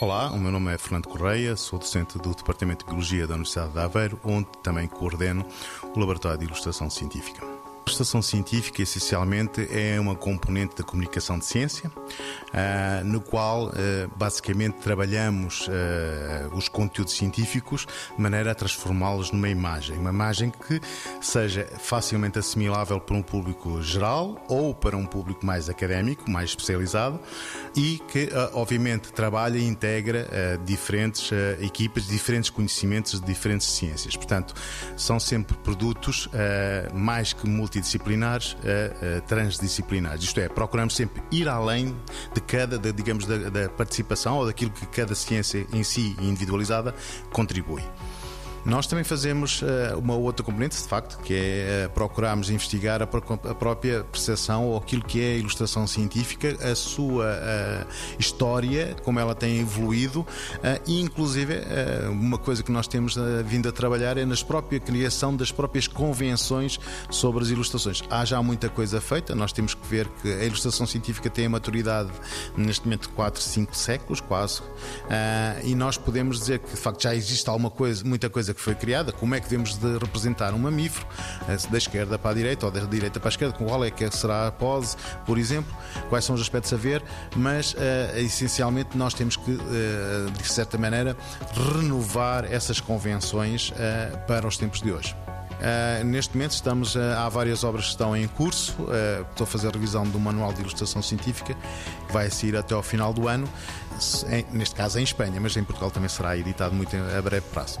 Olá, o meu nome é Fernando Correia, sou docente do Departamento de Biologia da Universidade de Aveiro, onde também coordeno o Laboratório de Ilustração Científica. A ilustração científica, essencialmente, é uma componente da comunicação de ciência, uh, no qual, uh, basicamente, trabalhamos uh, os conteúdos científicos de maneira a transformá-los numa imagem. Uma imagem que seja facilmente assimilável para um público geral ou para um público mais académico, mais especializado e que, obviamente, trabalha e integra diferentes equipas, diferentes conhecimentos de diferentes ciências. Portanto, são sempre produtos mais que multi multidisciplinares a, a transdisciplinares. Isto é, procuramos sempre ir além de cada, de, digamos, da, da participação ou daquilo que cada ciência em si individualizada contribui. Nós também fazemos uh, uma outra componente, de facto, que é uh, procurarmos investigar a, própria percepção ou aquilo que é a ilustração científica, a sua uh, história, como ela tem evoluído e, inclusive, uma coisa que nós temos vindo a trabalhar é nas próprias criação das próprias convenções sobre as ilustrações. Há já muita coisa feita, nós temos que ver que a ilustração científica tem a maturidade neste momento de 4, 5 séculos, quase, e nós podemos dizer que, de facto, já existe alguma coisa, muita coisa que foi criada, como é que devemos de representar um mamífero, eh, da esquerda para a direita ou da direita para a esquerda, qual é que será a pose, por exemplo, quais são os aspectos a ver, mas uh, essencialmente nós temos que, uh, de certa maneira, renovar essas convenções uh, para os tempos de hoje. Uh, neste momento estamos uh, há várias obras que estão em curso. Uh, estou a fazer a revisão do manual de ilustração científica, que vai sair até ao final do ano. Em, neste caso em Espanha, mas em Portugal também será editado muito a breve prazo.